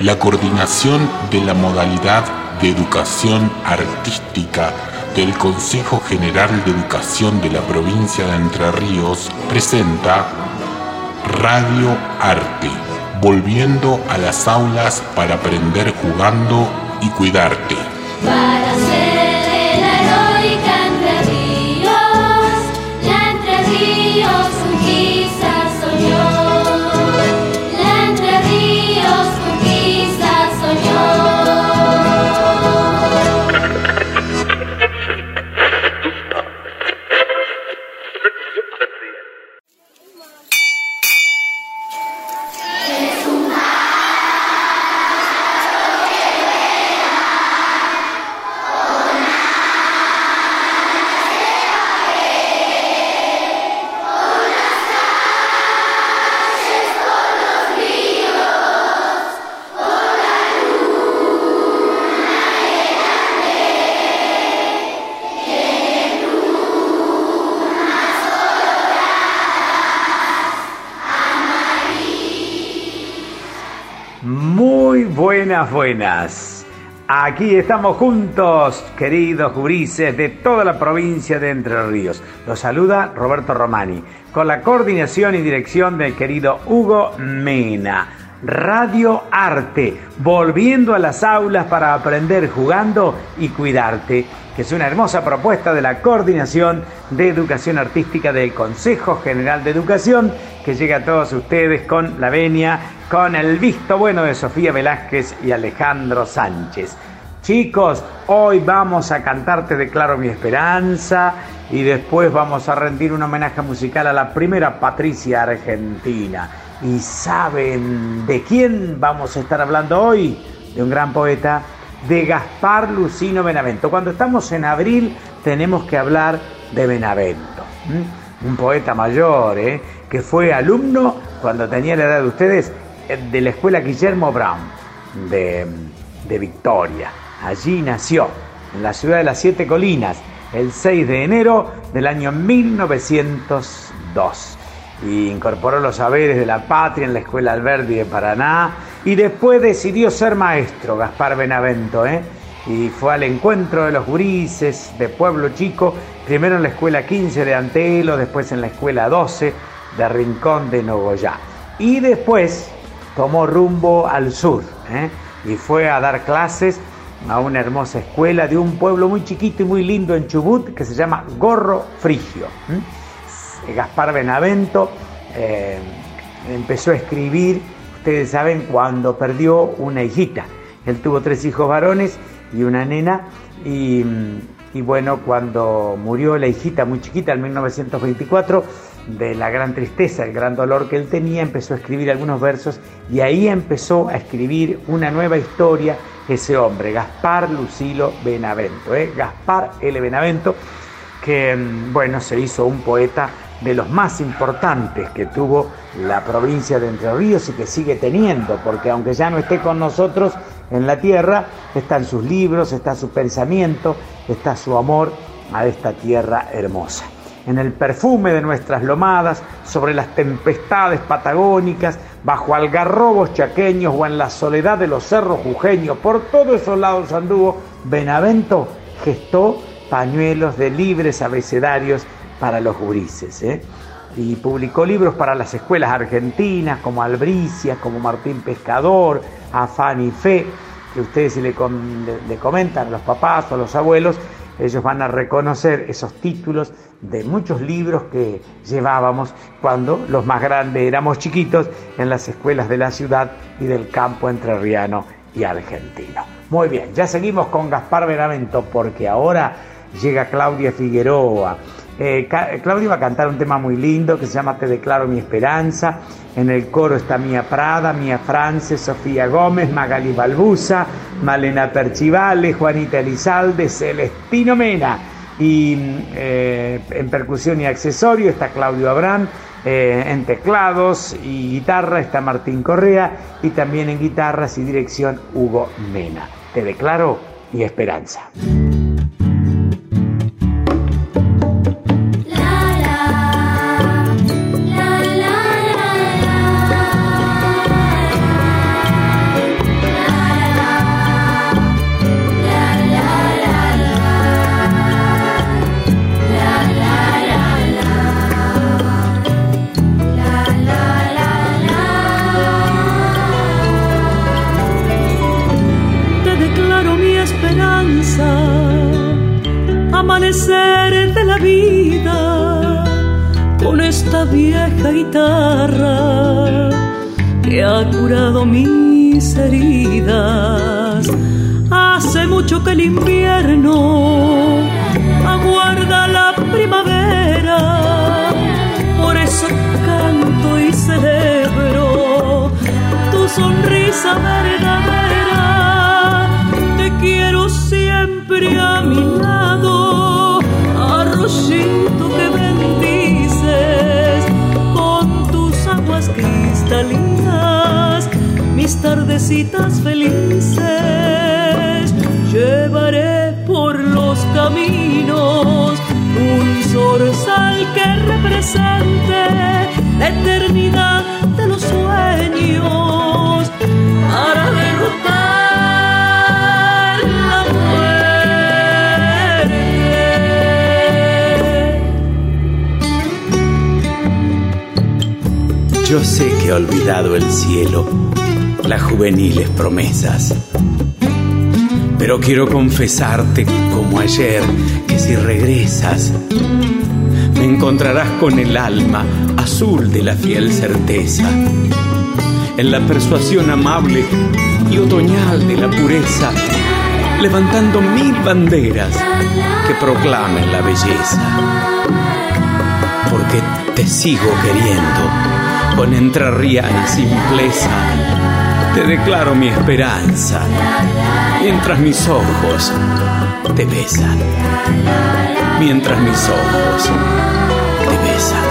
la coordinación de la modalidad de educación artística del Consejo General de Educación de la provincia de Entre Ríos presenta Radio Arte, volviendo a las aulas para aprender jugando y cuidarte. Buenas. Aquí estamos juntos, queridos jurises de toda la provincia de Entre Ríos. Los saluda Roberto Romani, con la coordinación y dirección del querido Hugo Mena. Radio Arte, volviendo a las aulas para aprender jugando y cuidarte, que es una hermosa propuesta de la Coordinación de Educación Artística del Consejo General de Educación, que llega a todos ustedes con la venia con el visto bueno de Sofía Velázquez y Alejandro Sánchez. Chicos, hoy vamos a cantarte Declaro mi esperanza y después vamos a rendir un homenaje musical a la primera Patricia Argentina. ¿Y saben de quién vamos a estar hablando hoy? De un gran poeta, de Gaspar Lucino Benavento. Cuando estamos en abril tenemos que hablar de Benavento. Un poeta mayor, ¿eh? Que fue alumno cuando tenía la edad de ustedes de la escuela Guillermo Brown de, Victoria. Allí nació, en la ciudad de las Siete Colinas, el 6 de enero del año 1902. Y incorporó los saberes de la patria en la escuela Alberdi de Paraná y después decidió ser maestro, Gaspar Benavento, ¿eh? y fue al encuentro de los gurises de Pueblo Chico, primero en la escuela 15 de Antelo, después en la escuela 12 de Rincón de Nogoyá. Y después tomó rumbo al sur ¿eh? y fue a dar clases a una hermosa escuela de un pueblo muy chiquito y muy lindo en Chubut que se llama Gorro Frigio. Gaspar Benavento eh, empezó a escribir, ustedes saben, cuando perdió una hijita. Él tuvo tres hijos varones y una nena y, y bueno, cuando murió la hijita muy chiquita en 1924, de la gran tristeza, el gran dolor que él tenía, empezó a escribir algunos versos y ahí empezó a escribir una nueva historia ese hombre, Gaspar Lucilo Benavento, ¿eh? Gaspar L. Benavento, que mm, bueno, se hizo un poeta de los más importantes que tuvo la provincia de Entre Ríos y que sigue teniendo, porque aunque ya no esté con nosotros en la tierra, están sus libros, está su pensamiento, está su amor a esta tierra hermosa en el perfume de nuestras lomadas, sobre las tempestades patagónicas, bajo algarrobos chaqueños o en la soledad de los cerros jujeños, por todos esos lados anduvo, Benavento gestó pañuelos de libres abecedarios para los gurises. ¿eh? Y publicó libros para las escuelas argentinas, como Albricias, como Martín Pescador, Afán y Fe, que ustedes si le, le comentan a los papás o a los abuelos, ellos van a reconocer esos títulos de muchos libros que llevábamos cuando los más grandes éramos chiquitos en las escuelas de la ciudad y del campo entrerriano y argentino. Muy bien, ya seguimos con Gaspar Benavento porque ahora llega Claudia Figueroa. Eh, Claudia va a cantar un tema muy lindo que se llama Te declaro mi esperanza. En el coro está Mía Prada, Mía France, Sofía Gómez, Magali Balbusa, Malena Perchivale, Juanita Elizalde, Celestino Mena. Y eh, en percusión y accesorio está Claudio Abrán, eh, en teclados y guitarra está Martín Correa y también en guitarras y dirección Hugo Mena. Te declaro mi esperanza. Yo sé que he olvidado el cielo, las juveniles promesas. Pero quiero confesarte como ayer que si regresas me encontrarás con el alma azul de la fiel certeza, en la persuasión amable y otoñal de la pureza, levantando mil banderas que proclamen la belleza. Porque te sigo queriendo con entrarriana simpleza, te declaro mi esperanza mientras mis ojos te besan, mientras mis ojos te besan.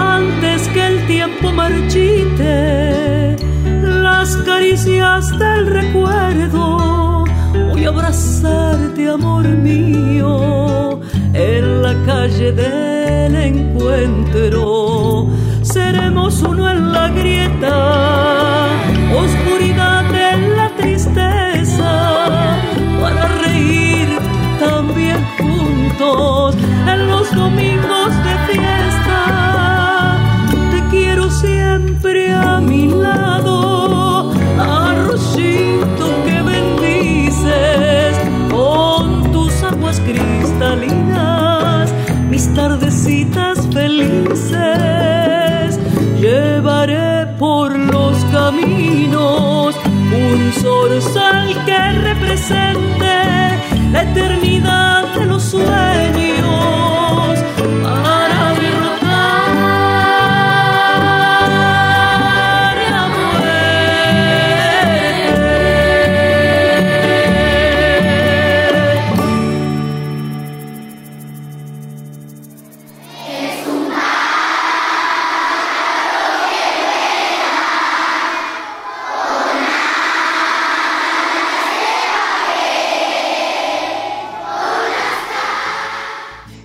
Antes que el tiempo marchite las caricias del recuerdo, voy a abrazarte, amor mío, en la calle del encuentro. Grieta, oscuridad de la tristeza para reír también juntos en los domingos de fiesta. Te quiero siempre a mi lado, arroyito que bendices con tus aguas cristalinas, mis tardecitas felices. La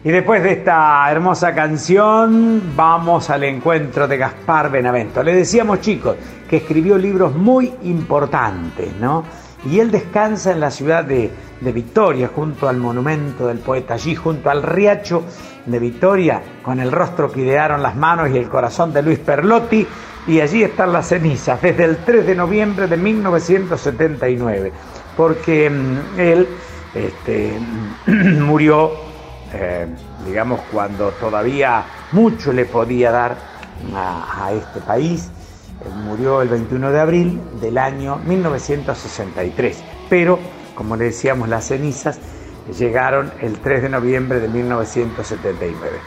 Y después de esta hermosa canción, vamos al encuentro de Gaspar Benavento. Le decíamos, chicos, que escribió libros muy importantes, ¿no? Y él descansa en la ciudad de, de Victoria, junto al monumento del poeta, allí junto al riacho de Victoria, con el rostro que idearon las manos y el corazón de Luis Perlotti, y allí están las cenizas, desde el 3 de noviembre de 1979, porque mm, él este, murió eh, digamos, cuando todavía mucho le podía dar a, a este país. Eh, murió el 21 de abril del año 1963, pero, como le decíamos, las cenizas llegaron el 3 de noviembre de 1979.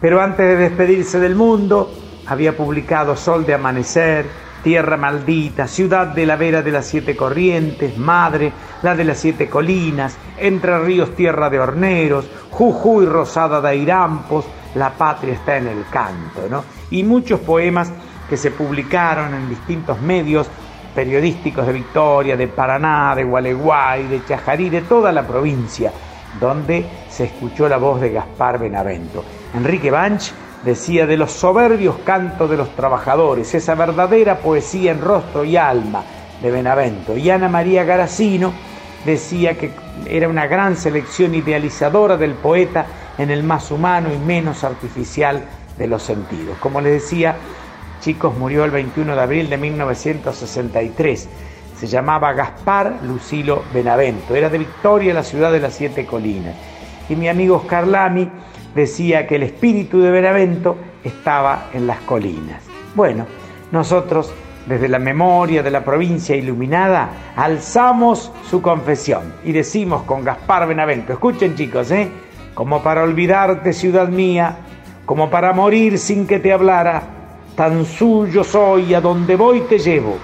Pero antes de despedirse del mundo, había publicado Sol de Amanecer, Tierra Maldita, Ciudad de la Vera de las Siete Corrientes, Madre, la de las Siete Colinas, Entre Ríos, Tierra de Horneros, Jujuy, Rosada de Airampos, La Patria está en el canto, ¿no? Y muchos poemas que se publicaron en distintos medios periodísticos de Victoria, de Paraná, de Gualeguay, de Chajarí, de toda la provincia, donde se escuchó la voz de Gaspar Benavento. Enrique Banch decía de los soberbios cantos de los trabajadores, esa verdadera poesía en rostro y alma de Benavento. Y Ana María Garacino decía que era una gran selección idealizadora del poeta en el más humano y menos artificial de los sentidos. Como les decía, chicos, murió el 21 de abril de 1963. Se llamaba Gaspar Lucilo Benavento. Era de Victoria, la ciudad de las siete colinas. Y mi amigo Oscar decía que el espíritu de Benavento estaba en las colinas. Bueno, nosotros desde la memoria de la provincia iluminada, alzamos su confesión y decimos con Gaspar Benavento, escuchen chicos, ¿eh? como para olvidarte ciudad mía, como para morir sin que te hablara, tan suyo soy, a donde voy te llevo,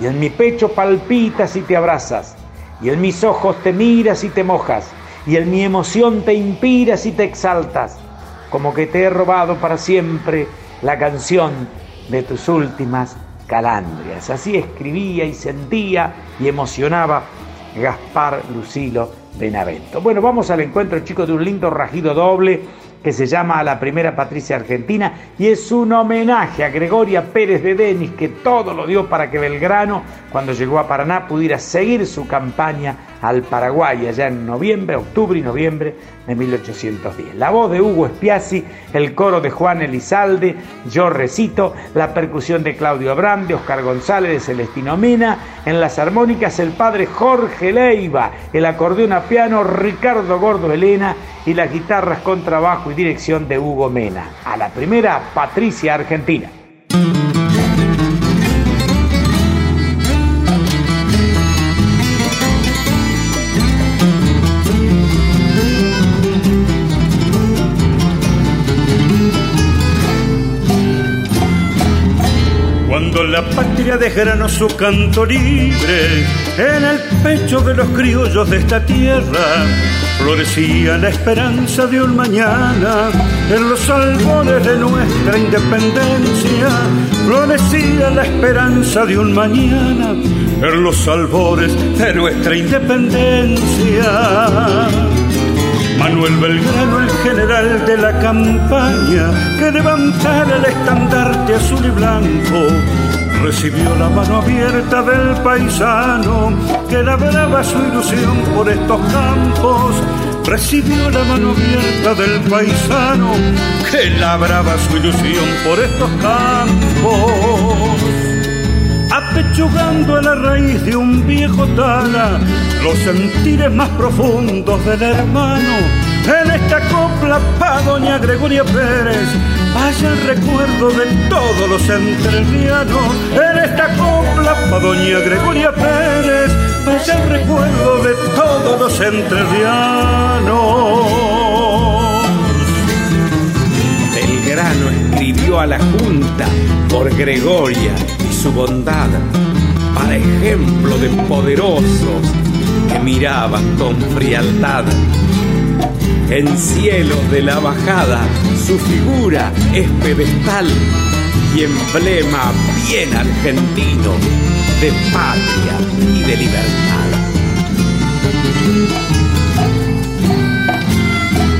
y en mi pecho palpitas y te abrazas, y en mis ojos te miras y te mojas, y en mi emoción te inspiras y te exaltas, como que te he robado para siempre la canción de tus últimas calandrias. Así escribía y sentía y emocionaba Gaspar Lucilo Benavento. Bueno, vamos al encuentro, chicos, de un lindo rajido doble que se llama A la Primera Patricia Argentina y es un homenaje a Gregoria Pérez de Denis que todo lo dio para que Belgrano, cuando llegó a Paraná, pudiera seguir su campaña al Paraguay allá en noviembre, octubre y noviembre de 1810. La voz de Hugo Espiazzi, el coro de Juan Elizalde, yo recito, la percusión de Claudio Abraham, de Oscar González, de Celestino Mena, en las armónicas el padre Jorge Leiva, el acordeón a piano Ricardo Gordo Elena y las guitarras con trabajo y dirección de Hugo Mena. A la primera, Patricia Argentina. Desgranó su canto libre en el pecho de los criollos de esta tierra, florecía la esperanza de un mañana en los albores de nuestra independencia, florecía la esperanza de un mañana en los albores de nuestra independencia. Manuel Belgrano, el general de la campaña, que levantara el estandarte azul y blanco, recibió la mano abierta del paisano que labraba su ilusión por estos campos. Recibió la mano abierta del paisano que labraba su ilusión por estos campos apechugando a la raíz de un viejo tala los sentires más profundos del hermano. En esta copla pa' doña Gregoria Pérez, vaya el recuerdo de todos los entrerrianos. En esta copla pa' doña Gregoria Pérez, vaya el recuerdo de todos los entrerrianos. Belgrano escribió a la Junta por Gregoria su bondad para ejemplo de poderosos que miraban con frialdad. En cielos de la bajada su figura es pedestal y emblema bien argentino de patria y de libertad.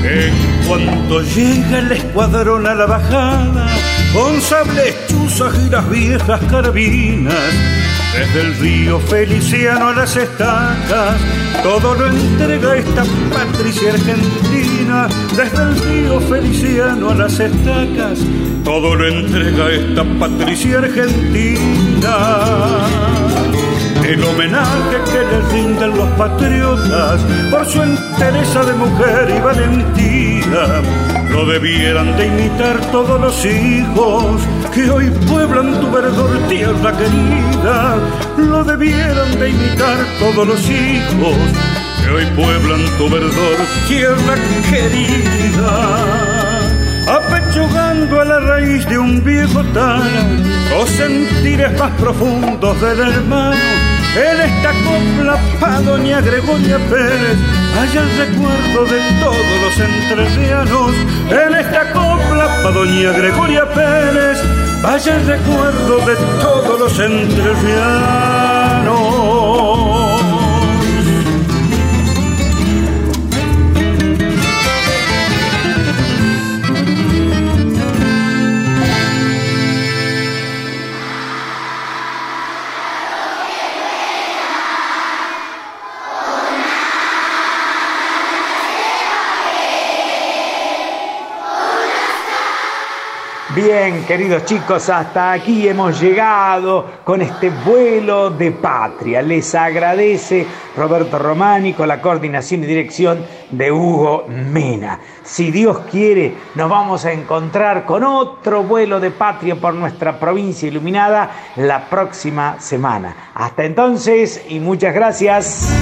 En cuanto llega el escuadrón a la bajada, con sables chuzas y las viejas carabinas. Desde el río Feliciano a las estacas, todo lo entrega esta Patricia Argentina. Desde el río Feliciano a las estacas, todo lo entrega esta Patricia Argentina el homenaje que les rinden los patriotas por su entereza de mujer y valentía. Lo debieran de imitar todos los hijos que hoy pueblan tu verdor, tierra querida. Lo debieran de imitar todos los hijos que hoy pueblan tu verdor, tierra querida apechugando a la raíz de un viejo tala los sentires más profundos del hermano en esta copla pa' doña Gregoria Pérez hay el recuerdo de todos los entrerrianos. En esta copla pa' doña Gregoria Pérez vaya el recuerdo de todos los entrerrianos. Bien, queridos chicos, hasta aquí hemos llegado con este vuelo de patria. Les agradece Roberto Romani con la coordinación y dirección de Hugo Mena. Si Dios quiere, nos vamos a encontrar con otro vuelo de patria por nuestra provincia iluminada la próxima semana. Hasta entonces y muchas gracias.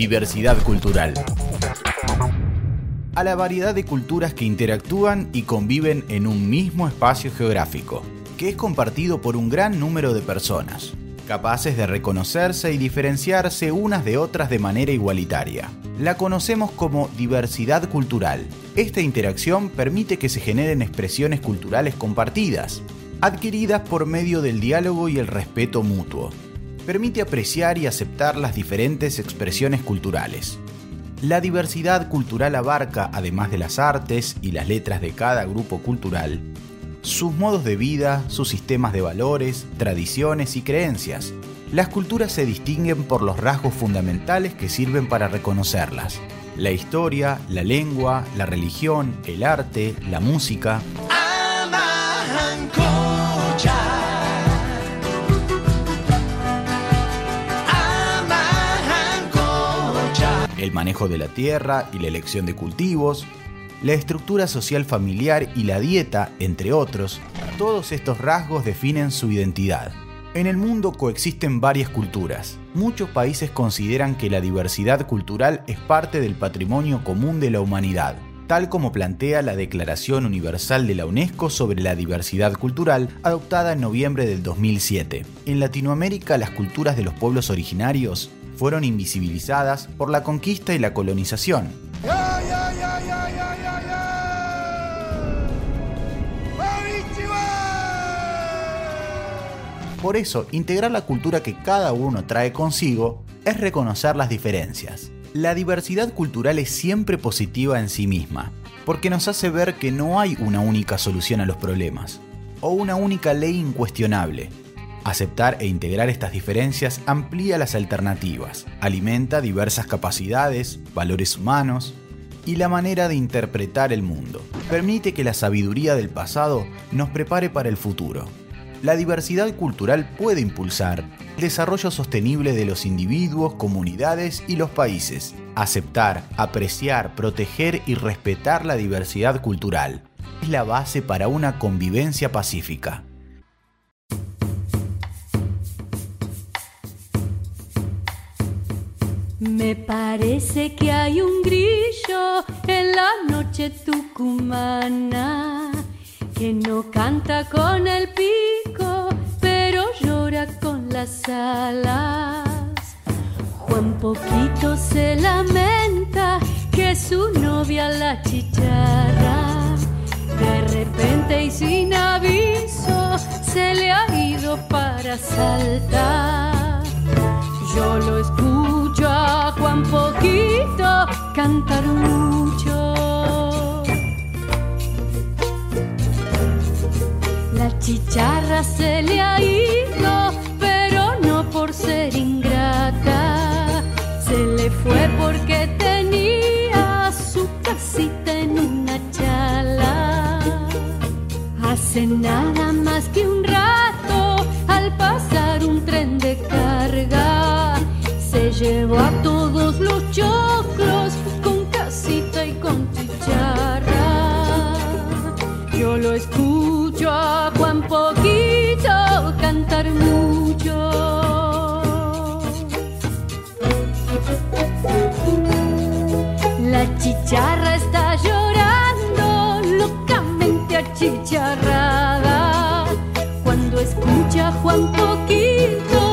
Diversidad cultural? A la variedad de culturas que interactúan y conviven en un mismo espacio geográfico, que es compartido por un gran número de personas, capaces de reconocerse y diferenciarse unas de otras de manera igualitaria. La conocemos como diversidad cultural. Esta interacción permite que se generen expresiones culturales compartidas, adquiridas por medio del diálogo y el respeto mutuo. Permite apreciar y aceptar las diferentes expresiones culturales. La diversidad cultural abarca, además de las artes y las letras de cada grupo cultural, sus modos de vida, sus sistemas de valores, tradiciones y creencias. Las culturas se distinguen por los rasgos fundamentales que sirven para reconocerlas. La historia, la lengua, la religión, el arte, la música. El manejo de la tierra y la elección de cultivos, la estructura social familiar y la dieta, entre otros, todos estos rasgos definen su identidad. En el mundo coexisten varias culturas. Muchos países consideran que la diversidad cultural es parte del patrimonio común de la humanidad, tal como plantea la Declaración Universal de la UNESCO sobre la diversidad cultural, adoptada en noviembre del 2007. En Latinoamérica, las culturas de los pueblos originarios fueron invisibilizadas por la conquista y la colonización. Por eso, integrar la cultura que cada uno trae consigo es reconocer las diferencias. La diversidad cultural es siempre positiva en sí misma, porque nos hace ver que no hay una única solución a los problemas, o una única ley incuestionable, Aceptar e integrar estas diferencias amplía las alternativas, alimenta diversas capacidades, valores humanos y la manera de interpretar el mundo. Permite que la sabiduría del pasado nos prepare para el futuro. La diversidad cultural puede impulsar el desarrollo sostenible de los individuos, comunidades y los países. Aceptar, apreciar, proteger y respetar la diversidad cultural es la base para una convivencia pacífica. Me parece que hay un grillo en la noche tucumana que no canta con el pico, pero llora con las alas. Juan Poquito se lamenta que su novia la chicharra de repente y sin aviso se le ha ido para chicharra salta. Yo lo escucho a Juan Poquito cantar mucho. La chicharra se le ha ido, pero no por ser ingrata. Se le fue porque tenía su casita en una chala. Hace nada más se llevó a todos los choclos con casita y con chicharra. Yo lo escucho a Juan Poquito cantar mucho. La chicharra está llorando, locamente achicharrada. Cuando escucha a Juan Poquito,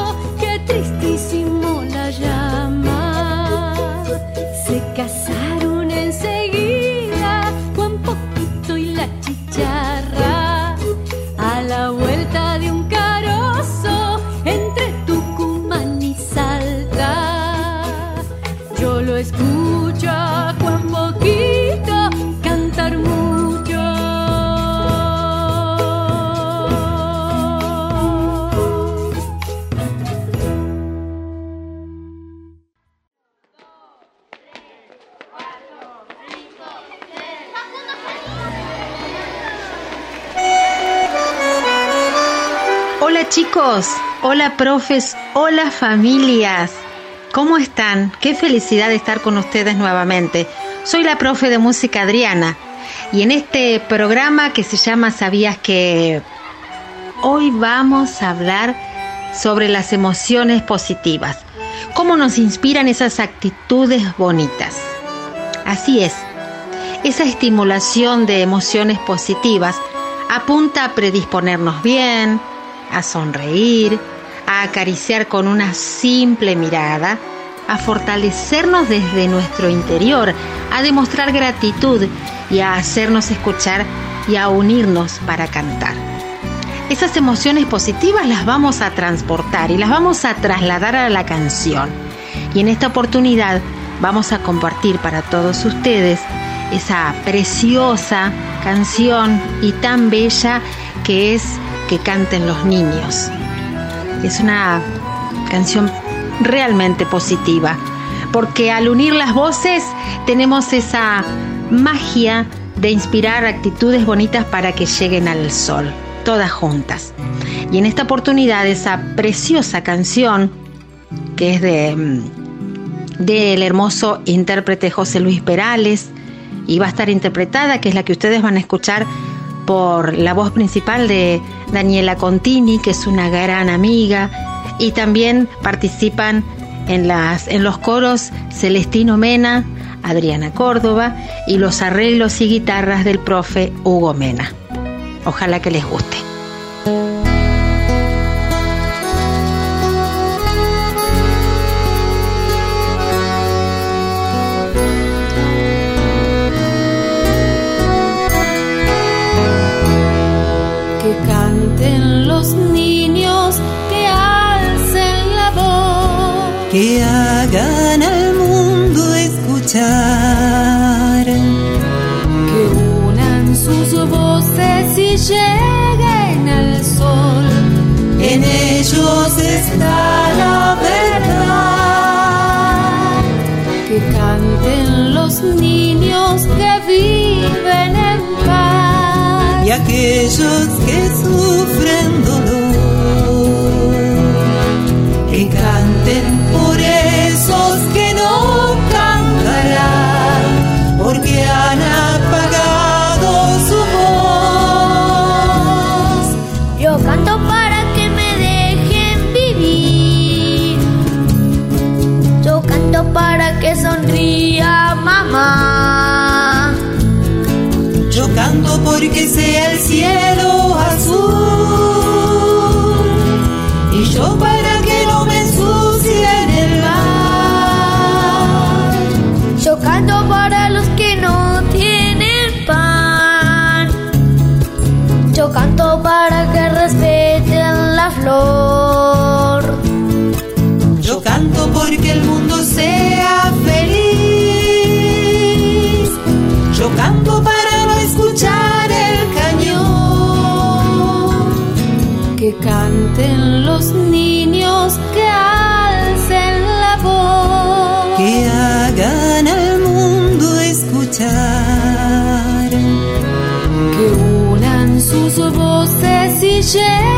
profes, hola familias. ¿Cómo están? Qué felicidad de estar con ustedes nuevamente. Soy la profe de música Adriana y en este programa que se llama ¿Sabías que? Hoy vamos a hablar sobre las emociones positivas. ¿Cómo nos inspiran esas actitudes bonitas? Así es, esa estimulación de emociones positivas apunta a predisponernos bien, a sonreír, a acariciar con una simple mirada, a fortalecernos desde nuestro interior, a demostrar gratitud y a hacernos escuchar y a unirnos para cantar. Esas emociones positivas las vamos a transportar y las vamos a trasladar a la canción. Y en esta oportunidad vamos a compartir para todos ustedes esa preciosa canción y tan bella que es que canten los niños. Es una canción realmente positiva, porque al unir las voces tenemos esa magia de inspirar actitudes bonitas para que lleguen al sol, todas juntas. Y en esta oportunidad esa preciosa canción, que es de mm, del hermoso intérprete José Luis Perales, y va a estar interpretada, que es la que ustedes van a escuchar por la voz principal de Daniela Contini, que es una gran amiga, y también participan en, las, en los coros Celestino Mena, Adriana Córdoba y los arreglos y guitarras del profe Hugo Mena. Ojalá que les guste. Que hagan al mundo escuchar. Que unan sus voces y lleguen al sol. En ellos está la verdad. Que canten los niños que viven en paz. Y aquellos que sufren canto porque canten los niños, que alcen la voz. Que hagan al mundo escuchar. Que unan sus voces y lleguen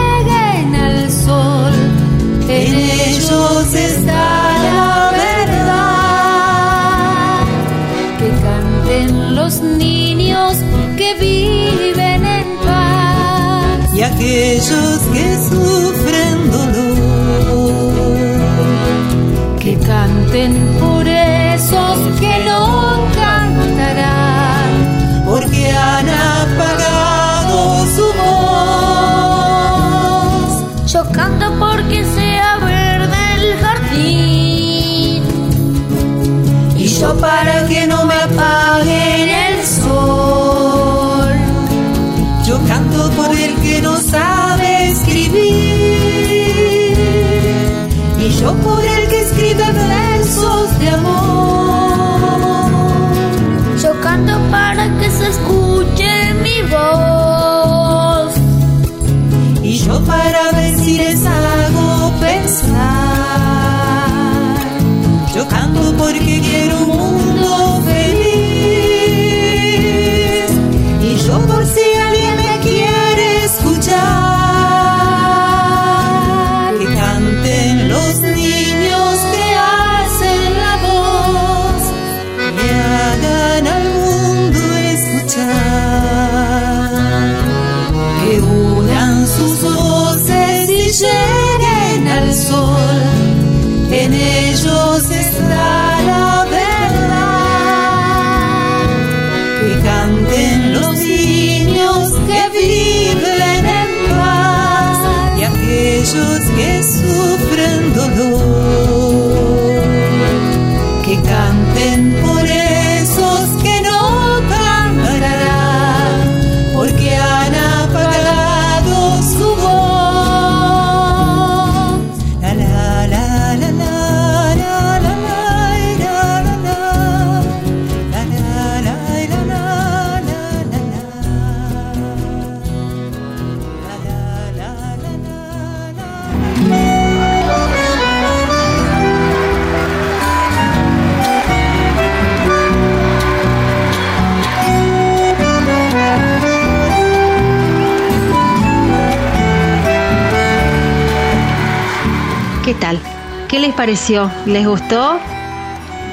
pareció? ¿Les gustó?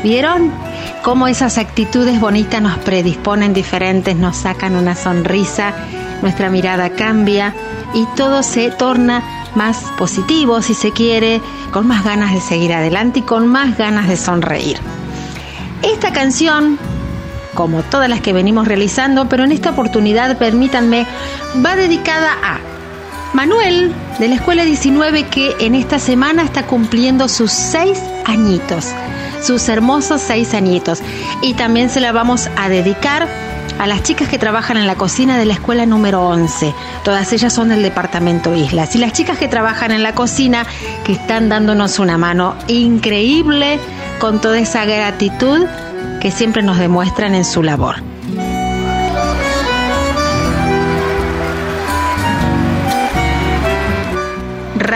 ¿Vieron? Cómo esas actitudes bonitas nos predisponen diferentes, nos sacan una sonrisa, nuestra mirada cambia y todo se torna más positivo, si se quiere, con más ganas de seguir adelante y con más ganas de sonreír. Esta canción, como todas las que venimos realizando, pero en esta oportunidad, permítanme, va dedicada a Manuel de la Escuela 19 que en esta semana está cumpliendo sus seis añitos, sus hermosos seis añitos. Y también se la vamos a dedicar a las chicas que trabajan en la cocina de la escuela número 11. Todas ellas son del departamento Islas. Y las chicas que trabajan en la cocina que están dándonos una mano increíble con toda esa gratitud que siempre nos demuestran en su labor.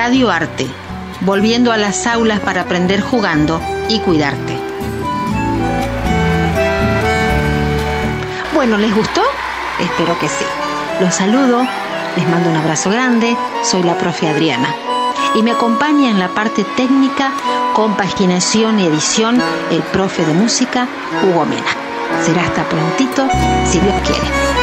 Radio Arte, volviendo a las aulas para aprender jugando y cuidarte. Bueno, ¿les gustó? Espero que sí. Los saludo, les mando un abrazo grande, soy la profe Adriana. Y me acompaña en la parte técnica, compaginación y edición el profe de música, Hugo Mena. Será hasta prontito, si Dios quiere.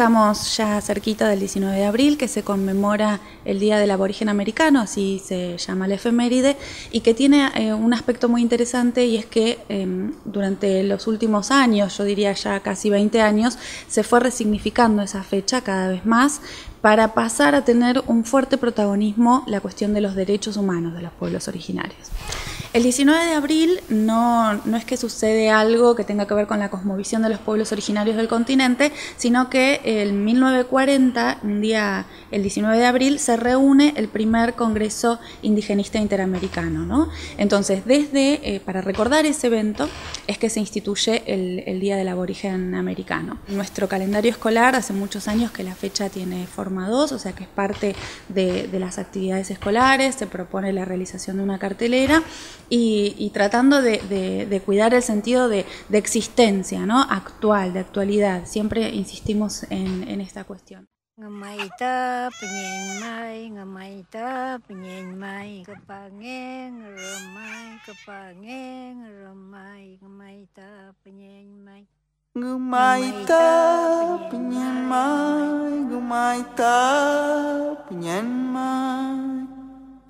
Estamos ya cerquita del 19 de abril, que se conmemora el Día del Aborigen Americano, así se llama la efeméride, y que tiene eh, un aspecto muy interesante y es que eh, durante los últimos años, yo diría ya casi 20 años, se fue resignificando esa fecha cada vez más para pasar a tener un fuerte protagonismo la cuestión de los derechos humanos de los pueblos originarios. El 19 de abril no, no, es que sucede algo que tenga que ver con la cosmovisión de los pueblos originarios del continente, sino que en 1940, un día, el 19 de abril, se reúne el primer Congreso Indigenista Interamericano. ¿no? Entonces, desde, eh, para recordar ese evento, es que se instituye el, el, Día del Aborigen Americano. Nuestro calendario escolar, hace muchos años que la fecha tiene forma 2, o sea que es parte de, de las actividades escolares, se propone la realización de una cartelera y, y tratando de, de, de, cuidar el sentido de, existencia, ¿no? actual, de actualidad. Siempre insistimos en, en esta cuestión.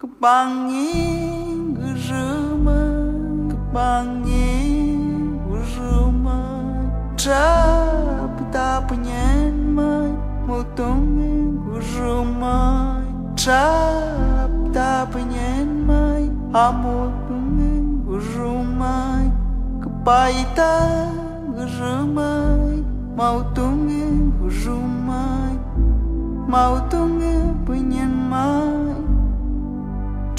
Kebangi gerema Kebangi gerema Trapta penyenmai Mutongi gerema Trapta penyenmai Amutongi geremai Kepaita geremai Mautongi geremai Mautongi penyenmai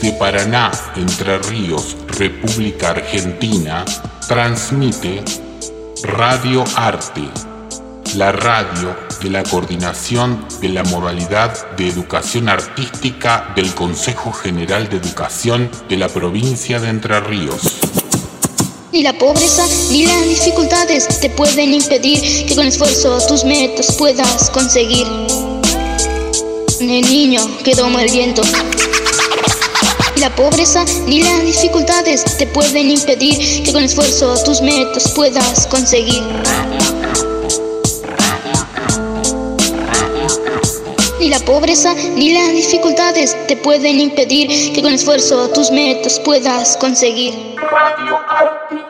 Desde Paraná, Entre Ríos, República Argentina, transmite Radio Arte, la radio de la coordinación de la modalidad de educación artística del Consejo General de Educación de la provincia de Entre Ríos. Ni la pobreza ni las dificultades te pueden impedir que con esfuerzo tus metas puedas conseguir. El niño que doma el viento. La pobreza ni las dificultades te pueden impedir que con esfuerzo tus metas puedas conseguir. Ni la pobreza ni las dificultades te pueden impedir que con esfuerzo tus metas puedas conseguir. El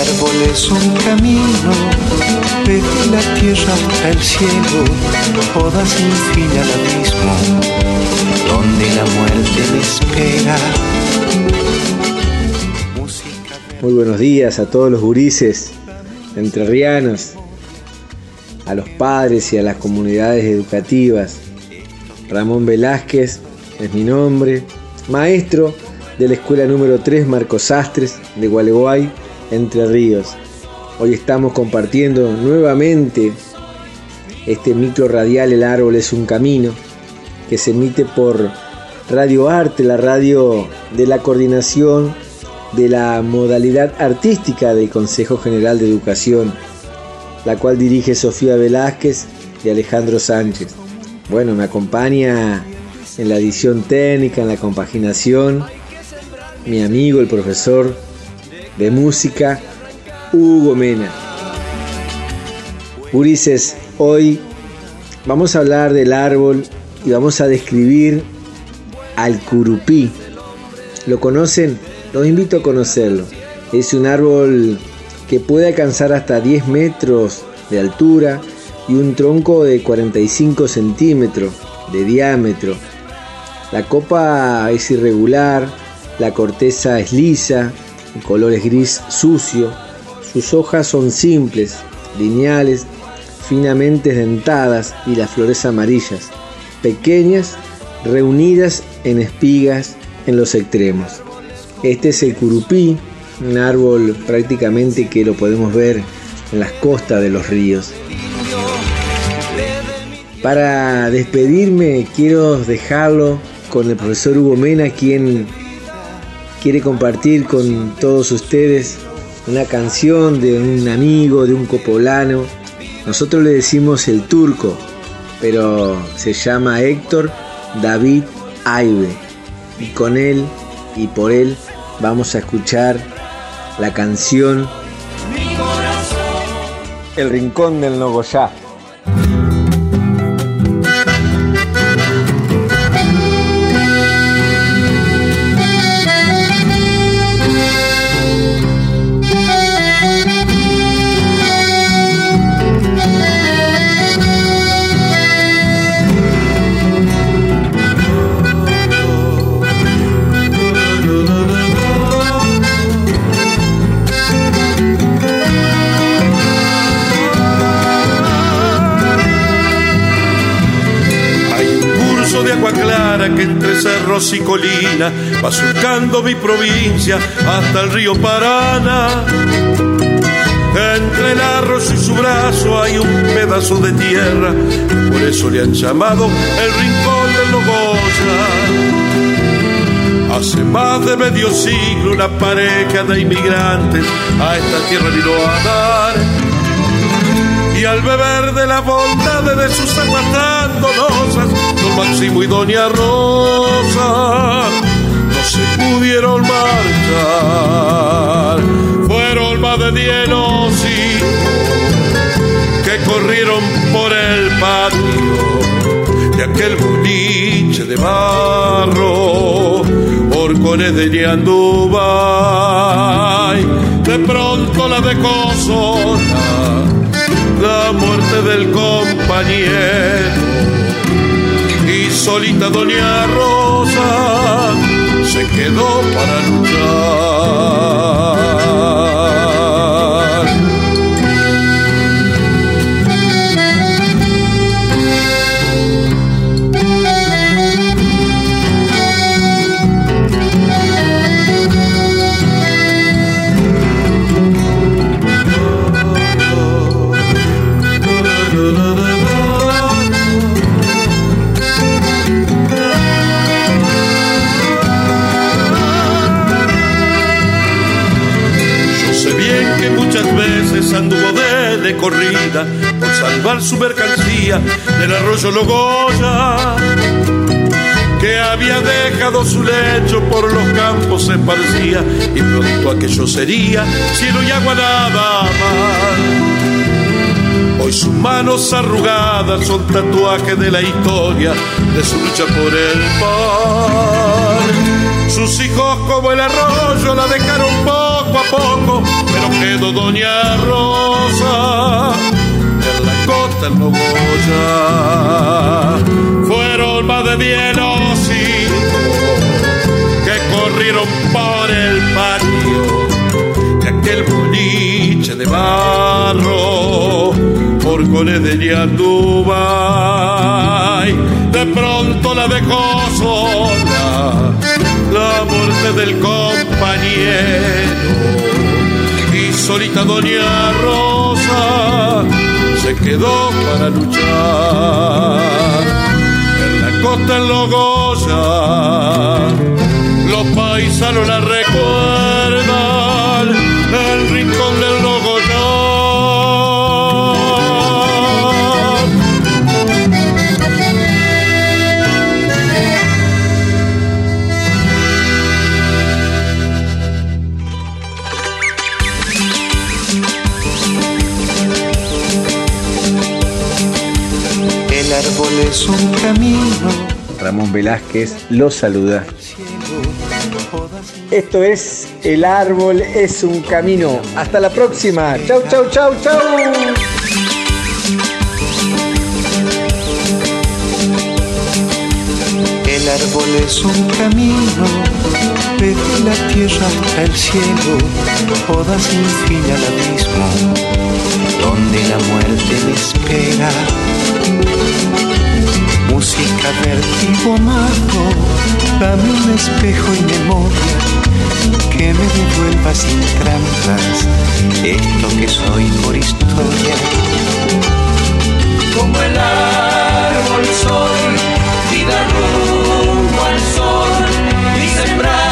árbol es un camino, desde la tierra hasta el cielo, toda sin fin al abismo, donde la muerte me espera. Muy buenos días a todos los gurises entrerrianos, a los padres y a las comunidades educativas. Ramón Velázquez es mi nombre, maestro de la escuela número 3 Marcos Sastres de Gualeguay, Entre Ríos. Hoy estamos compartiendo nuevamente este micro radial El Árbol es un Camino, que se emite por Radio Arte, la radio de la coordinación de la modalidad artística del Consejo General de Educación, la cual dirige Sofía Velázquez y Alejandro Sánchez. Bueno, me acompaña en la edición técnica, en la compaginación, mi amigo, el profesor de música, Hugo Mena. Ulises, hoy vamos a hablar del árbol y vamos a describir al curupí. ¿Lo conocen? Los invito a conocerlo. Es un árbol que puede alcanzar hasta 10 metros de altura y un tronco de 45 centímetros de diámetro. La copa es irregular, la corteza es lisa, el color es gris sucio, sus hojas son simples, lineales, finamente dentadas y las flores amarillas, pequeñas, reunidas en espigas en los extremos. Este es el curupí, un árbol prácticamente que lo podemos ver en las costas de los ríos. Para despedirme quiero dejarlo con el profesor Hugo Mena, quien quiere compartir con todos ustedes una canción de un amigo, de un copolano. Nosotros le decimos el turco, pero se llama Héctor David Aibe. Y con él y por él vamos a escuchar la canción El Rincón del Nogoyá. Cerros y colinas va surcando mi provincia hasta el río Paraná. Entre el arroz y su brazo hay un pedazo de tierra, por eso le han llamado el rincón del Logoya. Hace más de medio siglo una pareja de inmigrantes a esta tierra vino a dar y al beber de las bondades de sus aguas tan donosas, don Máximo y doña Rosa no se pudieron marchar. Fueron más de diez que corrieron por el patio de aquel boliche de barro, horcones de Ñandubay. De pronto la de Cosona la muerte del compañero y solita doña Rosa se quedó para luchar. Su mercancía del arroyo Logoya que había dejado su lecho por los campos se esparcía y pronto aquello sería cielo y agua nada más. Hoy sus manos arrugadas son tatuajes de la historia de su lucha por el pan. Sus hijos como el arroyo la dejaron poco a poco, pero quedó Doña Rosa en Logoya. Fueron más de diez los hijos que corrieron por el patio de aquel boliche de barro por coles de Yandubay. De pronto la dejó sola la muerte del compañero y solita Doña Rosa se quedó para luchar en la costa en Logoya. Los paisanos la recuerdan, el rincón del Logoya. El árbol es un camino. Ramón Velázquez los saluda. Esto es El árbol es un camino. Hasta la próxima. Chau, chau, chau, chau. Es un camino, desde la tierra hasta el cielo, toda sin fin al abismo, donde la muerte me espera. Música, vértigo amargo, dame un espejo y memoria que me devuelva sin trampas esto que soy por historia. Como el árbol soy, vida rumbo al sol, y sembrando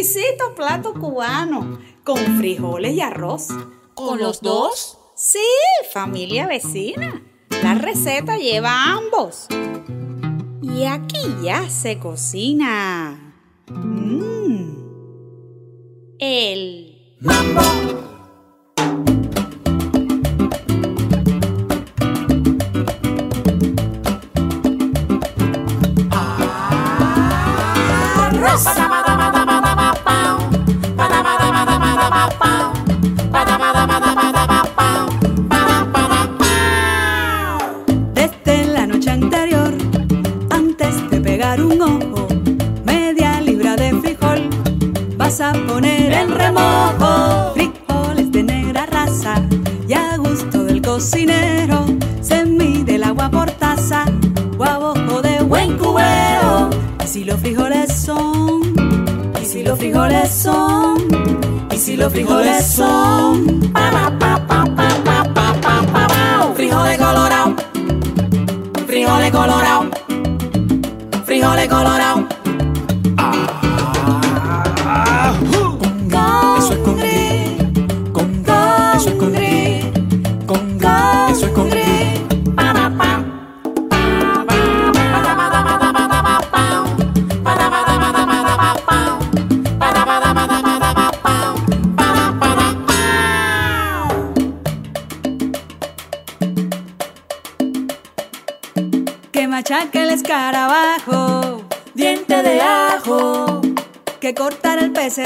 exquisito plato cubano con frijoles y arroz. ¿Con los dos? Sí, familia vecina. La receta lleva ambos. Y aquí ya se cocina. Mm. El mambo. poner en remojo frijoles de negra raza y a gusto del cocinero se mide el agua por taza guaboco de buen cubero y si los frijoles son y si los frijoles son y si los frijoles son pa, pa, pa, frijoles colorado frijoles colorado frijoles colorado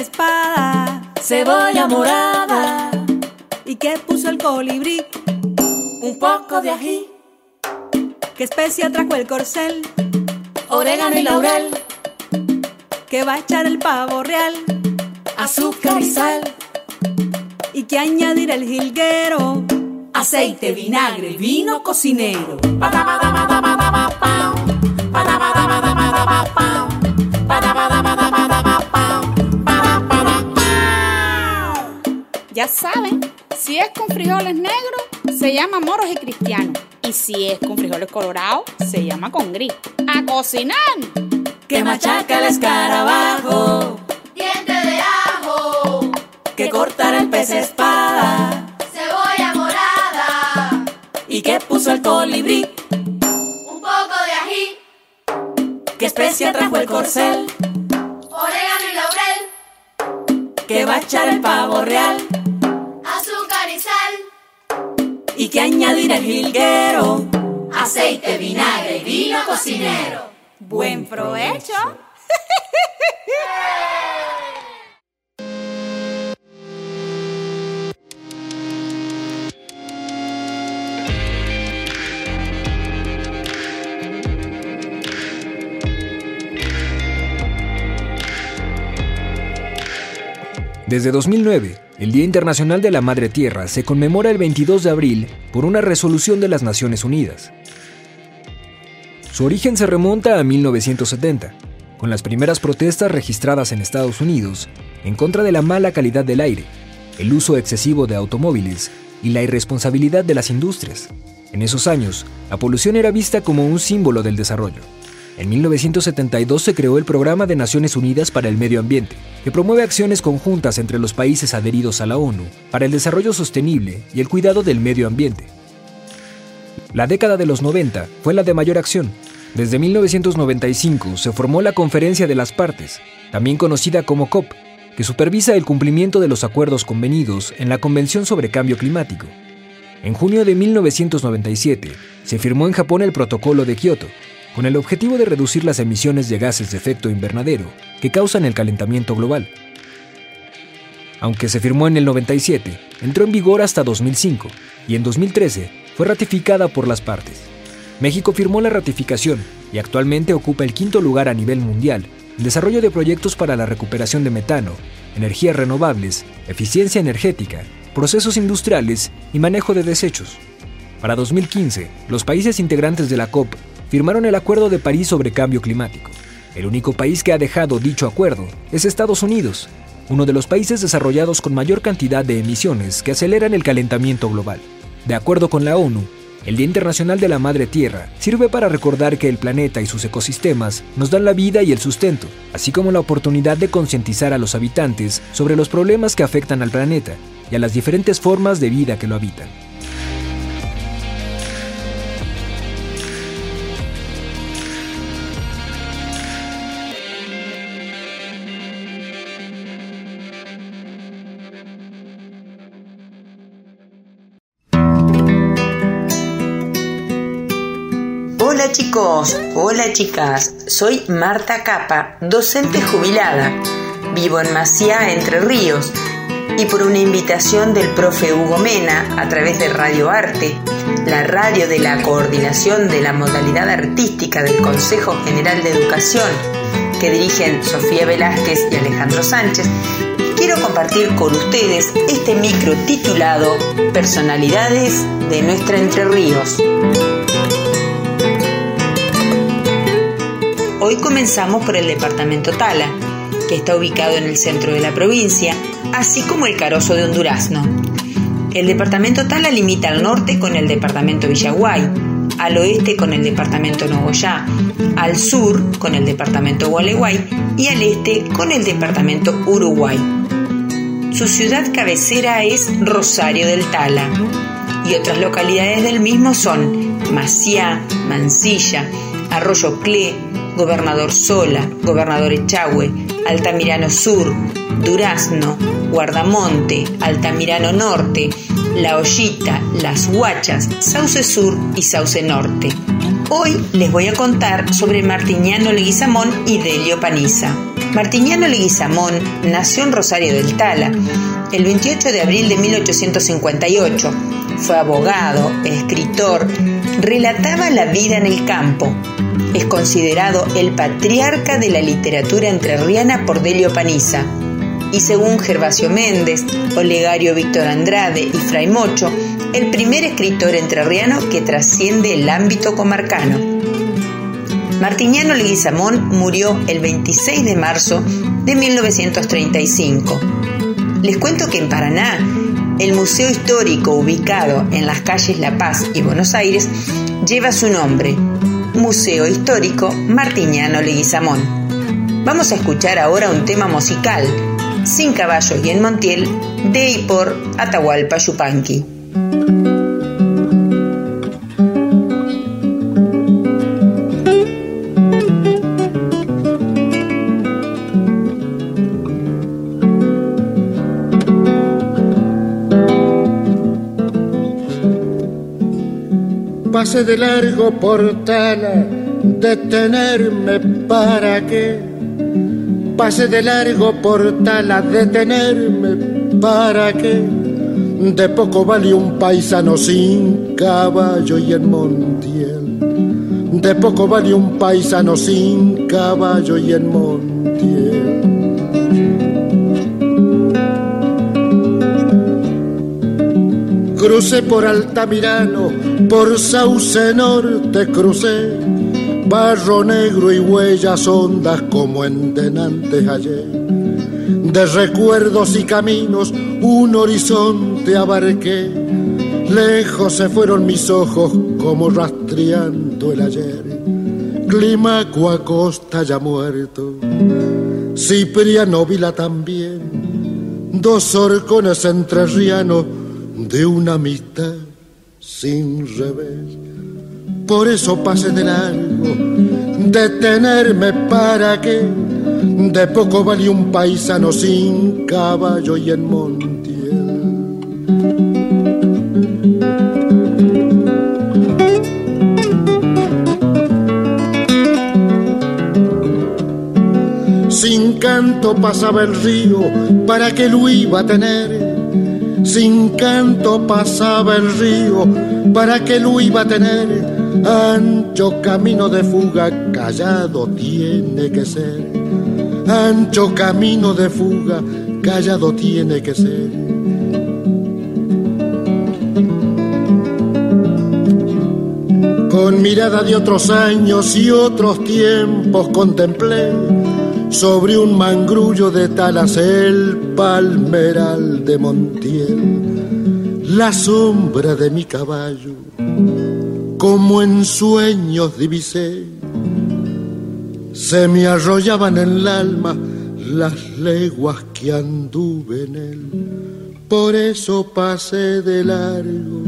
espada, cebolla morada, y que puso el colibrí, un poco de ají, que especia trajo el corcel, orégano y laurel, que va a echar el pavo real, azúcar y sal, y que añadir el jilguero, aceite, vinagre, vino cocinero. Ya saben, si es con frijoles negros, se llama moros y cristianos. Y si es con frijoles colorados, se llama con gris. ¡A cocinar! Que machaca el escarabajo, Diente de ajo, que cortar el pez espada cebolla morada, y que puso el colibrí, un poco de ají, que especia trajo el corcel, que va a echar el pavo real azúcar y sal, y que añadir el jilguero. aceite, vinagre y vino cocinero. ¡Buen provecho! Desde 2009, el Día Internacional de la Madre Tierra se conmemora el 22 de abril por una resolución de las Naciones Unidas. Su origen se remonta a 1970, con las primeras protestas registradas en Estados Unidos en contra de la mala calidad del aire, el uso excesivo de automóviles y la irresponsabilidad de las industrias. En esos años, la polución era vista como un símbolo del desarrollo. En 1972 se creó el Programa de Naciones Unidas para el Medio Ambiente, que promueve acciones conjuntas entre los países adheridos a la ONU para el desarrollo sostenible y el cuidado del medio ambiente. La década de los 90 fue la de mayor acción. Desde 1995 se formó la Conferencia de las Partes, también conocida como COP, que supervisa el cumplimiento de los acuerdos convenidos en la Convención sobre Cambio Climático. En junio de 1997 se firmó en Japón el Protocolo de Kioto, con el objetivo de reducir las emisiones de gases de efecto invernadero que causan el calentamiento global. Aunque se firmó en el 97, entró en vigor hasta 2005 y en 2013 fue ratificada por las partes. México firmó la ratificación y actualmente ocupa el quinto lugar a nivel mundial en desarrollo de proyectos para la recuperación de metano, energías renovables, eficiencia energética, procesos industriales y manejo de desechos. Para 2015, los países integrantes de la COP firmaron el Acuerdo de París sobre Cambio Climático. El único país que ha dejado dicho acuerdo es Estados Unidos, uno de los países desarrollados con mayor cantidad de emisiones que aceleran el calentamiento global. De acuerdo con la ONU, el Día Internacional de la Madre Tierra sirve para recordar que el planeta y sus ecosistemas nos dan la vida y el sustento, así como la oportunidad de concientizar a los habitantes sobre los problemas que afectan al planeta y a las diferentes formas de vida que lo habitan. Hola chicos, hola chicas, soy Marta Capa, docente jubilada. Vivo en Maciá, Entre Ríos, y por una invitación del profe Hugo Mena a través de Radio Arte, la radio de la coordinación de la modalidad artística del Consejo General de Educación, que dirigen Sofía Velázquez y Alejandro Sánchez, quiero compartir con ustedes este micro titulado Personalidades de nuestra Entre Ríos. Hoy comenzamos por el departamento Tala, que está ubicado en el centro de la provincia, así como el Carozo de un durazno. El departamento Tala limita al norte con el departamento Villaguay, al oeste con el departamento Nogoyá, al sur con el departamento Gualeguay y al este con el departamento Uruguay. Su ciudad cabecera es Rosario del Tala y otras localidades del mismo son Maciá, Mansilla, Arroyo Clé, Gobernador Sola, Gobernador Echagüe, Altamirano Sur, Durazno, Guardamonte, Altamirano Norte, La Ollita, Las Huachas, Sauce Sur y Sauce Norte. Hoy les voy a contar sobre Martiñano Leguizamón y Delio Paniza. Martiñano Leguizamón nació en Rosario del Tala el 28 de abril de 1858. Fue abogado, escritor, relataba la vida en el campo. Es considerado el patriarca de la literatura entrerriana por Delio Paniza. Y según Gervasio Méndez, Olegario Víctor Andrade y Fray Mocho, el primer escritor entrerriano que trasciende el ámbito comarcano. Martiniano Leguizamón murió el 26 de marzo de 1935. Les cuento que en Paraná, el Museo Histórico ubicado en las calles La Paz y Buenos Aires lleva su nombre, Museo Histórico Martiniano Leguizamón. Vamos a escuchar ahora un tema musical, Sin caballos y en Montiel, de y por Atahualpa Yupanqui. Pase de largo por Tala, detenerme para qué. Pase de largo por Tala, detenerme para qué. De poco vale un paisano sin caballo y en Montiel. De poco vale un paisano sin caballo y en Montiel. Crucé por Altamirano, por Sauce Norte crucé, barro negro y huellas hondas como en denantes ayer. De recuerdos y caminos un horizonte abarqué, lejos se fueron mis ojos como rastreando el ayer. Climaco a costa ya muerto, Cipriano Vila también, dos horcones entrerrianos de una amistad sin revés. Por eso pasé de largo, detenerme para que de poco vale un paisano sin caballo y en Montiel. Sin canto pasaba el río, ¿para que lo iba a tener? Sin canto pasaba el río, ¿para qué lo iba a tener? Ancho camino de fuga, callado tiene que ser. Ancho camino de fuga, callado tiene que ser. Con mirada de otros años y otros tiempos contemplé sobre un mangrullo de talas el palmeral de Montiel, la sombra de mi caballo, como en sueños divisé, se me arrollaban en el alma las leguas que anduve en él, por eso pasé de largo,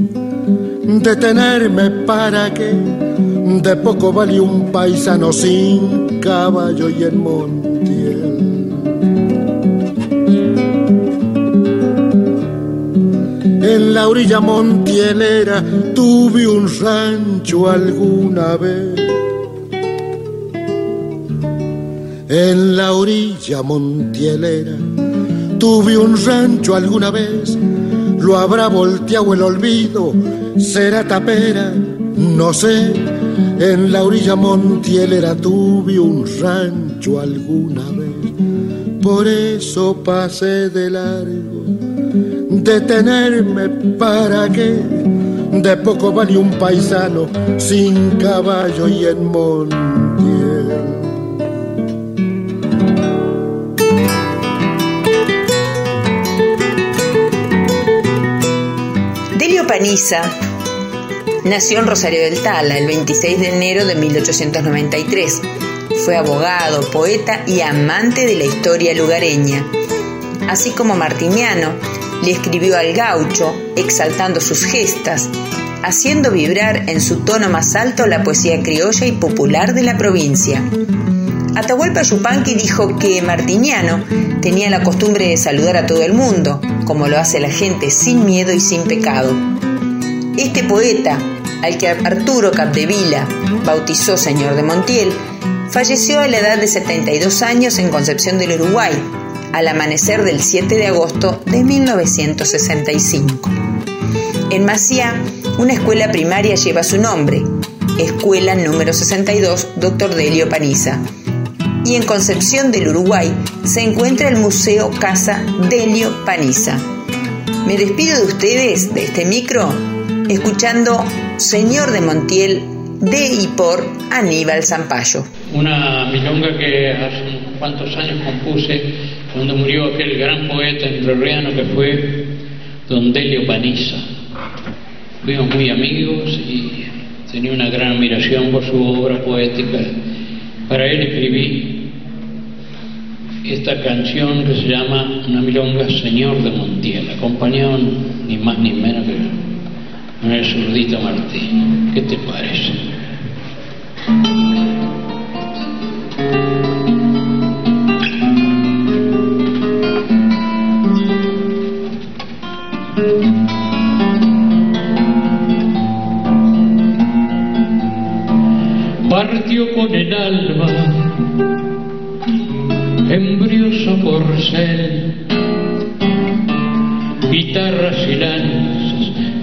detenerme para que de poco vale un paisano sin caballo y en Montiel. En la orilla montielera tuve un rancho alguna vez. En la orilla montielera tuve un rancho alguna vez. Lo habrá volteado el olvido, será tapera, no sé. En la orilla montielera tuve un rancho alguna vez. Por eso pasé de largo, detenerme para que de poco vale un paisano sin caballo y en Montiel. Paniza nació en Rosario del Tala el 26 de enero de 1893. Fue abogado, poeta y amante de la historia lugareña. Así como Martiniano, le escribió al gaucho, exaltando sus gestas, haciendo vibrar en su tono más alto la poesía criolla y popular de la provincia. Atahualpa Yupanqui dijo que Martiniano tenía la costumbre de saludar a todo el mundo, como lo hace la gente sin miedo y sin pecado. Este poeta, al que Arturo Capdevila bautizó señor de Montiel, falleció a la edad de 72 años en Concepción del Uruguay, al amanecer del 7 de agosto de 1965. En Maciá, una escuela primaria lleva su nombre, Escuela número 62, Dr. Delio Paniza. Y en Concepción del Uruguay se encuentra el Museo Casa Delio Paniza. Me despido de ustedes de este micro escuchando Señor de Montiel de y por Aníbal Zampayo. Una milonga que hace unos cuantos años compuse cuando murió aquel gran poeta entrerriano que fue Don Delio Paniza. Fuimos muy amigos y tenía una gran admiración por su obra poética. Para él escribí esta canción que se llama Una milonga Señor de Montiel, acompañado ni más ni menos que con el zurdito Martín. ¿Qué te parece? Partió con el alma embrioso corcel, guitarras y lanzas,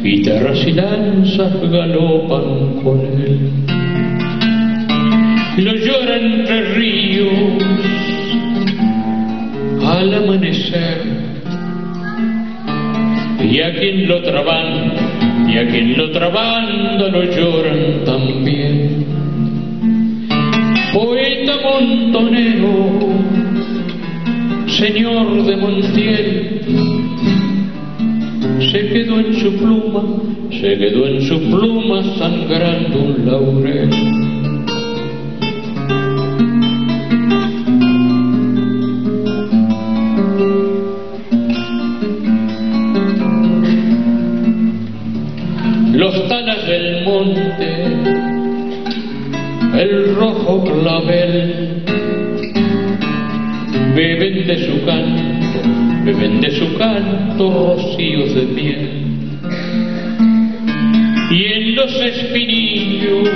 guitarras y lanzas galopan con él. Lo llora entre ríos al amanecer, y a quien lo traban, y a quien lo trabanda lo lloran también. Poeta montonero, señor de Montiel, se quedó en su pluma, se quedó en su pluma sangrando un laurel. Los talas del monte, el rojo clavel, beben de su canto, de su canto rocíos de miel. Y en los espinillos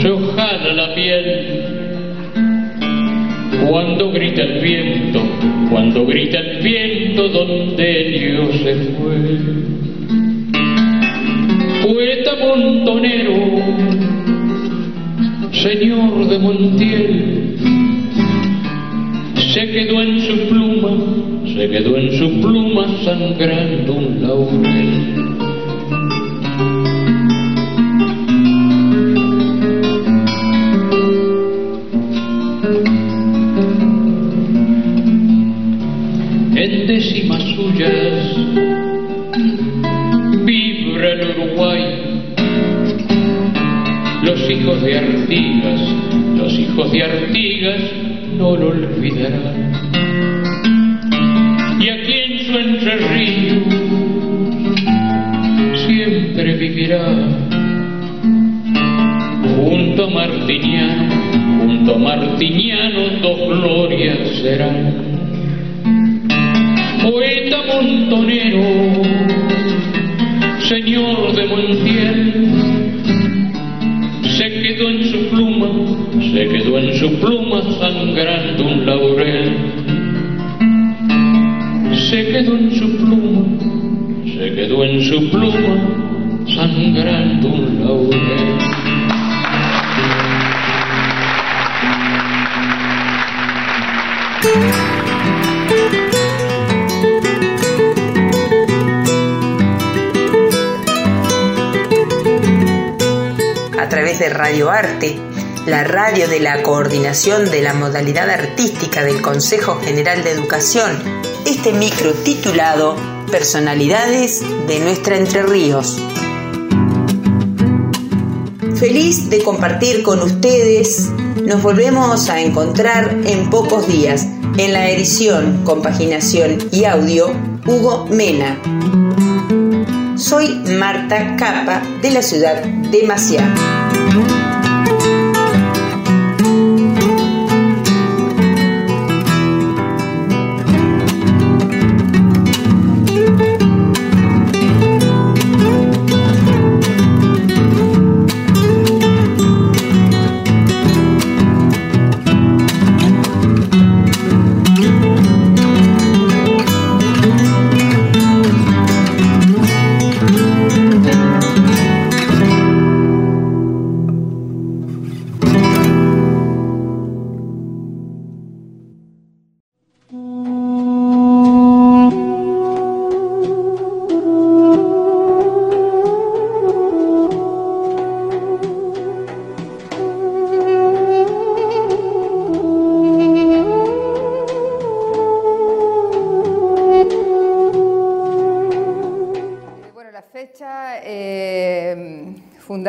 se ojala la piel cuando grita el viento, cuando grita el viento donde Dios se fue. Poeta montonero, señor de Montiel, quedó en su pluma, se quedó en su pluma sangrando un laurel. Modalidad artística del Consejo General de Educación, este micro titulado Personalidades de nuestra Entre Ríos. Feliz de compartir con ustedes, nos volvemos a encontrar en pocos días en la edición, compaginación y audio Hugo Mena. Soy Marta Capa de la ciudad de Maciá.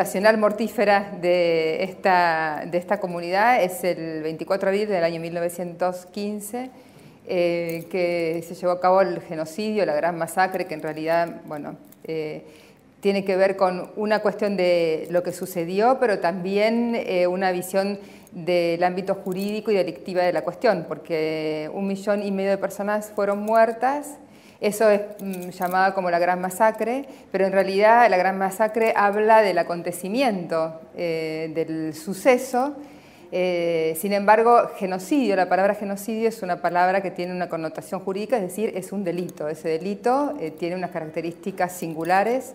Fundacional mortífera de esta, de esta comunidad es el 24 de abril del año 1915, eh, que se llevó a cabo el genocidio, la gran masacre, que en realidad, bueno, eh, tiene que ver con una cuestión de lo que sucedió, pero también eh, una visión del ámbito jurídico y delictiva de la cuestión, porque un millón y medio de personas fueron muertas eso es mm, llamada como la gran masacre, pero en realidad la gran masacre habla del acontecimiento, eh, del suceso. Eh, sin embargo, genocidio, la palabra genocidio es una palabra que tiene una connotación jurídica, es decir, es un delito. Ese delito eh, tiene unas características singulares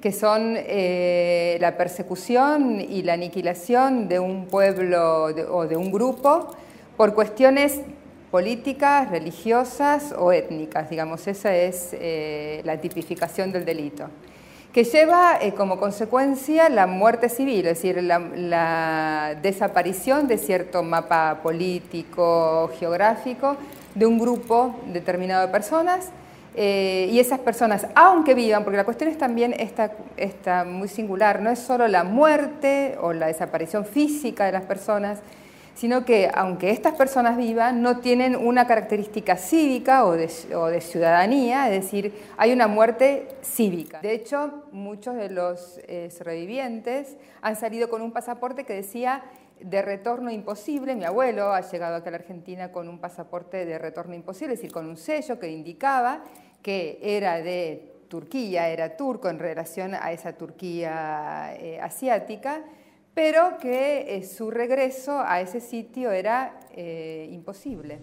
que son la persecución y la aniquilación de un pueblo o de un grupo por cuestiones políticas, religiosas o étnicas, digamos, esa es eh, la tipificación del delito, que lleva eh, como consecuencia la muerte civil, es decir, la, desaparición de cierto mapa político, geográfico, de un grupo determinado de personas, eh, y esas personas, aunque vivan, porque la cuestión es también esta, muy singular, no es solo la muerte o la desaparición física de las personas, sino que aunque estas personas vivan, no tienen una característica cívica o de, ciudadanía, es decir, hay una muerte cívica. De hecho, muchos de los eh, sobrevivientes han salido con un pasaporte que decía de retorno imposible. Mi abuelo ha llegado acá a la Argentina con un pasaporte de retorno imposible, es decir, con un sello que indicaba que era de Turquía, era turco en relación a esa Turquía eh, asiática pero que eh, su regreso a ese sitio era eh, imposible.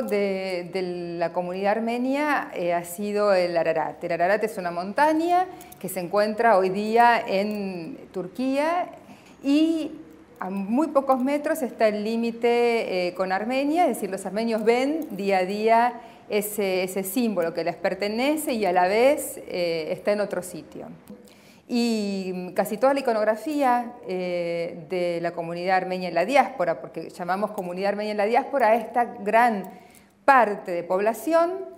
De, la comunidad armenia eh, ha sido el Ararat. El Ararat es una montaña que se encuentra hoy día en Turquía y a muy pocos metros está el límite eh, con Armenia, es decir, los armenios ven día a día ese, símbolo que les pertenece y a la vez eh, está en otro sitio. Y casi toda la iconografía eh, de la comunidad armenia en la diáspora, porque llamamos comunidad armenia en la diáspora a esta gran parte de población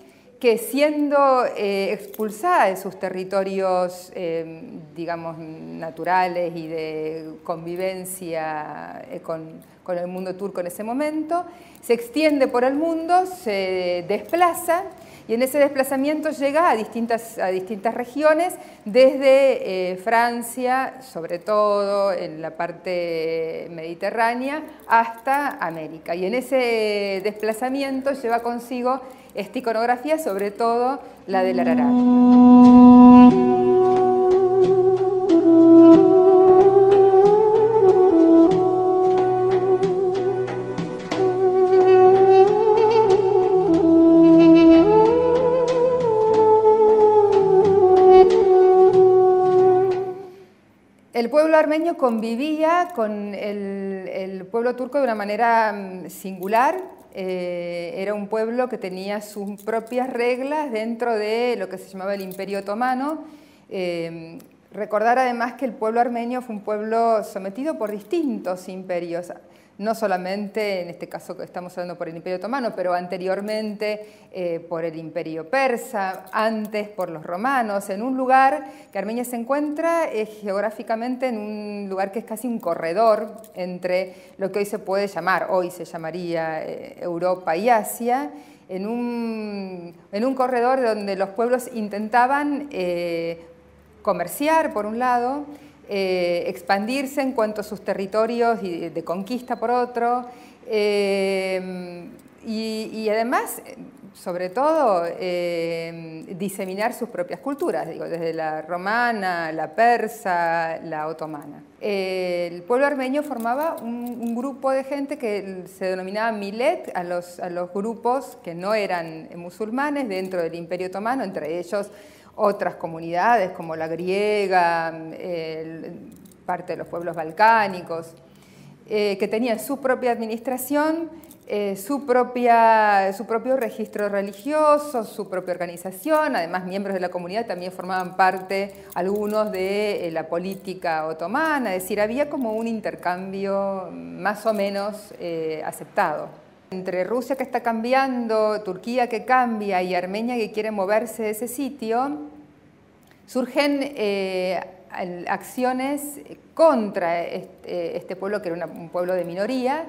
que siendo eh, expulsada de sus territorios, eh, digamos, naturales y de convivencia con, con el mundo turco en ese momento, se extiende por el mundo, se desplaza y en ese desplazamiento llega a distintas, a distintas regiones, desde eh, Francia, sobre todo en la parte mediterránea, hasta América. Y en ese desplazamiento lleva consigo esta iconografía, sobre todo la del Ararat. El pueblo armenio convivía con el, pueblo turco de una manera mm, singular. Eh, era un pueblo que tenía sus propias reglas dentro de lo que se llamaba el Imperio Otomano. Eh, recordar además que el pueblo armenio fue un pueblo sometido por distintos imperios no solamente en este caso que estamos hablando por el Imperio Otomano, pero anteriormente eh, por el Imperio Persa, antes por los romanos, en un lugar que Armenia se encuentra eh, geográficamente en un lugar que es casi un corredor entre lo que hoy se puede llamar, hoy se llamaría eh, Europa y Asia, en un, en un, corredor donde los pueblos intentaban comerciar, por un lado, eh, expandirse en cuanto a sus territorios y de conquista por otro, eh, y, además, sobre todo, eh, diseminar sus propias culturas, digo, desde la romana, la persa, la otomana. el pueblo armenio formaba un, grupo de gente que se denominaba milet a los, a los grupos que no eran musulmanes dentro del imperio otomano, entre ellos otras comunidades como la griega, parte de los pueblos balcánicos, eh, que tenían su propia administración eh, su, propia, su propio registro religioso, su propia organización, además miembros de la comunidad también formaban parte algunos de eh, la política otomana, es decir, había como un intercambio más o menos aceptado. Entre Rusia que está cambiando, Turquía que cambia y Armenia que quiere moverse de ese sitio, surgen acciones contra este, este, pueblo, que era un pueblo de minoría,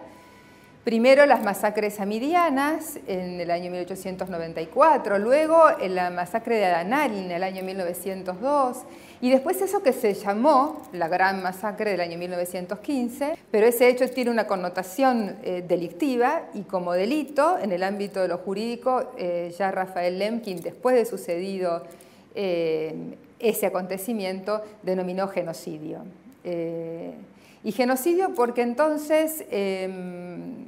Primero las masacres amidianas en el año 1894, luego la masacre de Adanari en el año 1902 y después eso que se llamó la gran masacre del año 1915, pero ese hecho tiene una connotación eh, delictiva y como delito en el ámbito de lo jurídico eh, ya Rafael Lemkin después de sucedido eh, ese acontecimiento denominó genocidio. y genocidio porque entonces em,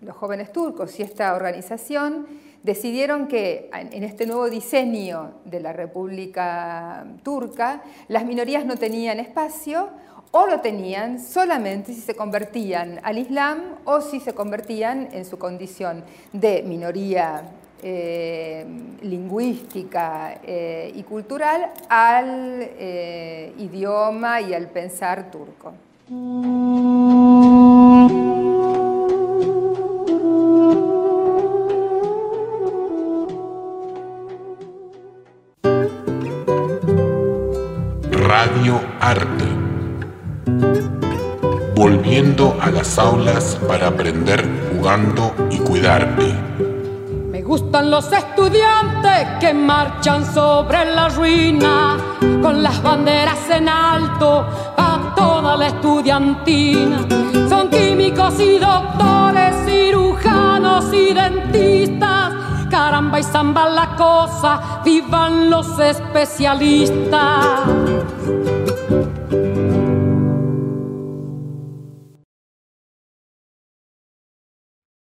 los jóvenes turcos y esta organización decidieron que en este nuevo diseño de la República Turca las minorías no tenían espacio o lo tenían solamente si se convertían al Islam o si se convertían en su condición de minoría eh, lingüística eh, y cultural al eh, idioma y al pensar turco. Radio Arte. Volviendo a las aulas para aprender jugando y cuidarte. Me gustan los estudiantes que marchan sobre la ruina con las banderas en alto a toda la estudiantina. Son químicos y doctores, cirujanos y dentistas caramba y zamba la cosa, vivan los especialistas. Thank you.